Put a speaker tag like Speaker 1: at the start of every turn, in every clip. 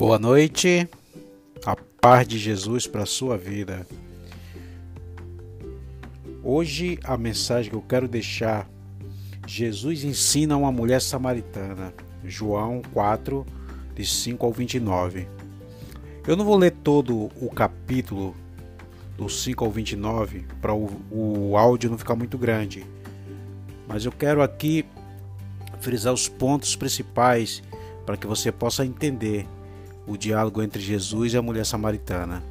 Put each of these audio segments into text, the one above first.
Speaker 1: Boa noite, a paz de Jesus para a sua vida. Hoje a mensagem que eu quero deixar: Jesus ensina uma mulher samaritana, João 4, de 5 ao 29. Eu não vou ler todo o capítulo do 5 ao 29 para o, o áudio não ficar muito grande, mas eu quero aqui frisar os pontos principais para que você possa entender o diálogo entre Jesus e a mulher samaritana.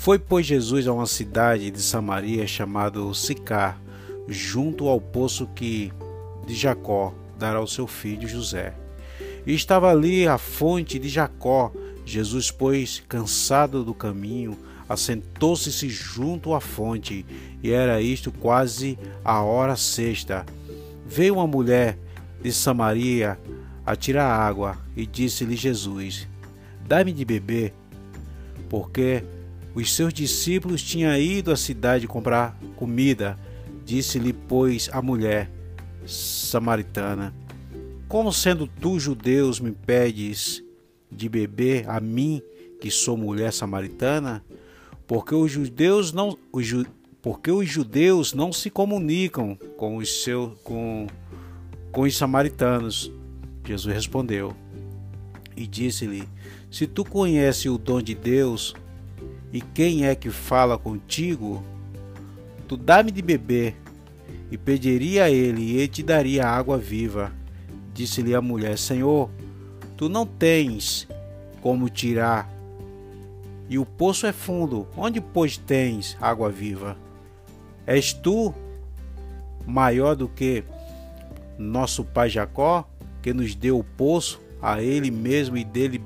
Speaker 1: Foi, pois, Jesus a uma cidade de Samaria chamada Sicar, junto ao poço que de Jacó dará ao seu filho José. E estava ali a fonte de Jacó. Jesus, pois, cansado do caminho, assentou-se junto à fonte, e era isto quase a hora sexta. Veio uma mulher de Samaria a tirar água e disse-lhe Jesus: Dá-me de beber, porque os seus discípulos tinham ido à cidade comprar comida. Disse-lhe, pois, a mulher samaritana: Como sendo tu judeus me pedes de beber a mim, que sou mulher samaritana? Porque os judeus não os, porque os judeus não se comunicam com os seus com com os samaritanos. Jesus respondeu e disse-lhe: Se tu conheces o dom de Deus e quem é que fala contigo, tu dá-me de beber. E pediria a ele, e ele te daria água viva. Disse-lhe a mulher: Senhor, tu não tens como tirar, e o poço é fundo. Onde, pois, tens água viva? És tu maior do que nosso pai Jacó, que nos deu o poço a ele mesmo e dele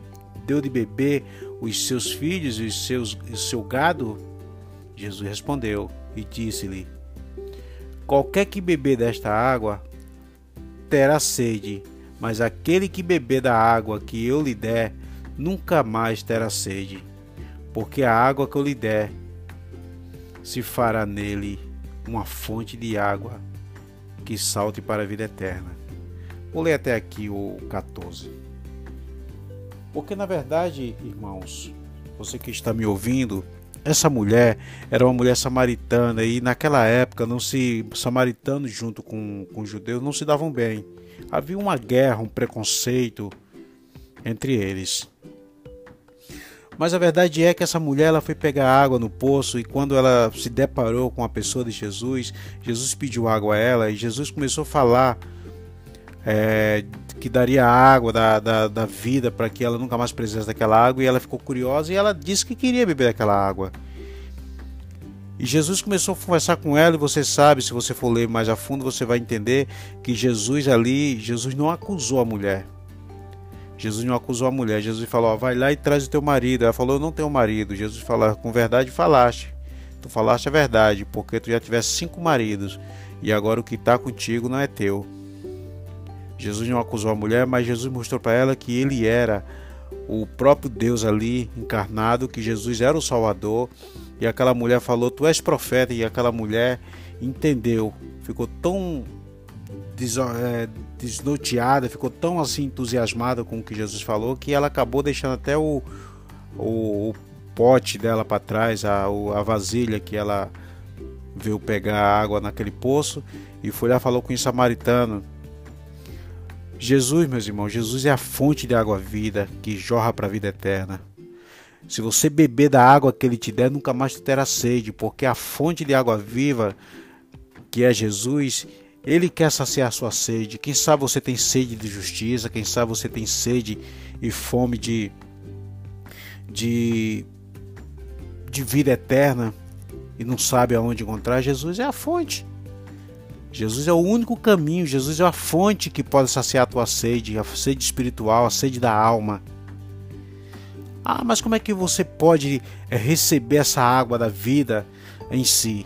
Speaker 1: deu de beber os seus filhos e os seus, o seu gado? Jesus respondeu e disse-lhe: Qualquer que beber desta água terá sede, mas aquele que beber da água que eu lhe der nunca mais terá sede, porque a água que eu lhe der se fará nele uma fonte de água que salte para a vida eterna. Vou ler até aqui o 14. Porque na verdade, irmãos, você que está me ouvindo, essa mulher era uma mulher samaritana e naquela época não se samaritanos junto com, com judeus não se davam bem. Havia uma guerra, um preconceito entre eles. Mas a verdade é que essa mulher ela foi pegar água no poço e quando ela se deparou com a pessoa de Jesus, Jesus pediu água a ela e Jesus começou a falar é, que daria água da, da, da vida para que ela nunca mais precisasse daquela água e ela ficou curiosa e ela disse que queria beber aquela água. E Jesus começou a conversar com ela, e você sabe, se você for ler mais a fundo, você vai entender que Jesus ali, Jesus não acusou a mulher. Jesus não acusou a mulher. Jesus falou: vai lá e traz o teu marido. Ela falou: eu não tenho marido. Jesus falou: com verdade falaste. Tu falaste a verdade, porque tu já tivesse cinco maridos e agora o que está contigo não é teu. Jesus não acusou a mulher, mas Jesus mostrou para ela que ele era o próprio Deus ali encarnado, que Jesus era o Salvador. E aquela mulher falou: Tu és profeta. E aquela mulher entendeu, ficou tão é, desnorteada, ficou tão assim entusiasmada com o que Jesus falou que ela acabou deixando até o, o, o pote dela para trás, a, a vasilha que ela veio pegar água naquele poço e foi lá falou com o samaritano. Jesus, meus irmãos, Jesus é a fonte de água vida que jorra para a vida eterna. Se você beber da água que ele te der, nunca mais terá sede, porque a fonte de água viva, que é Jesus, ele quer saciar sua sede. Quem sabe você tem sede de justiça, quem sabe você tem sede e fome de de de vida eterna e não sabe aonde encontrar. Jesus é a fonte. Jesus é o único caminho, Jesus é a fonte que pode saciar a tua sede, a sede espiritual, a sede da alma. Ah, mas como é que você pode eh, receber essa água da vida em si?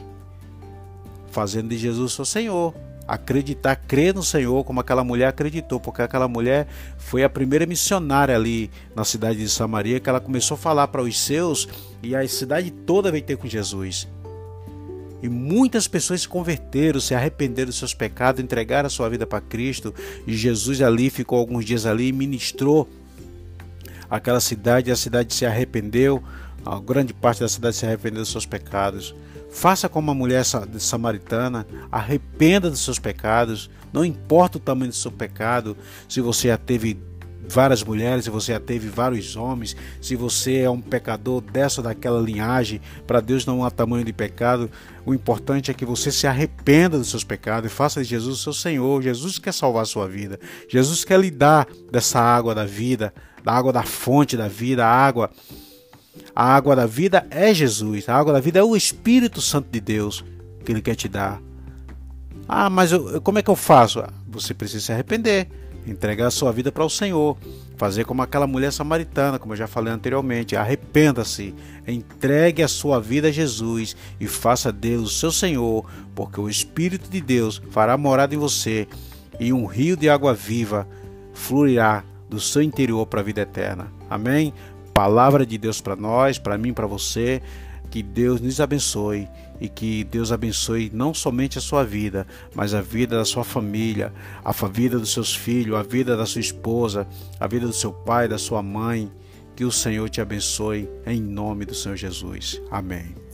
Speaker 1: Fazendo de Jesus seu Senhor acreditar, crer no Senhor como aquela mulher acreditou, porque aquela mulher foi a primeira missionária ali na cidade de Samaria que ela começou a falar para os seus e a cidade toda veio ter com Jesus. E muitas pessoas se converteram, se arrependeram dos seus pecados, entregaram a sua vida para Cristo. E Jesus ali ficou alguns dias ali e ministrou aquela cidade. E a cidade se arrependeu, a grande parte da cidade se arrependeu dos seus pecados. Faça como a mulher samaritana, arrependa dos seus pecados, não importa o tamanho do seu pecado, se você já teve várias mulheres, se você já teve vários homens, se você é um pecador dessa ou daquela linhagem, para Deus não há tamanho de pecado. O importante é que você se arrependa dos seus pecados e faça de Jesus o seu Senhor. Jesus quer salvar a sua vida. Jesus quer lhe dar dessa água da vida, da água da fonte da vida, a água a água da vida é Jesus, a água da vida é o Espírito Santo de Deus que ele quer te dar. Ah, mas eu, como é que eu faço? Você precisa se arrepender entregar a sua vida para o Senhor, fazer como aquela mulher samaritana, como eu já falei anteriormente, arrependa-se, entregue a sua vida a Jesus e faça dele o seu Senhor, porque o Espírito de Deus fará morada em você e um rio de água viva fluirá do seu interior para a vida eterna. Amém? Palavra de Deus para nós, para mim, para você. Que Deus nos abençoe e que Deus abençoe não somente a sua vida, mas a vida da sua família, a vida dos seus filhos, a vida da sua esposa, a vida do seu pai, da sua mãe. Que o Senhor te abençoe em nome do Senhor Jesus. Amém.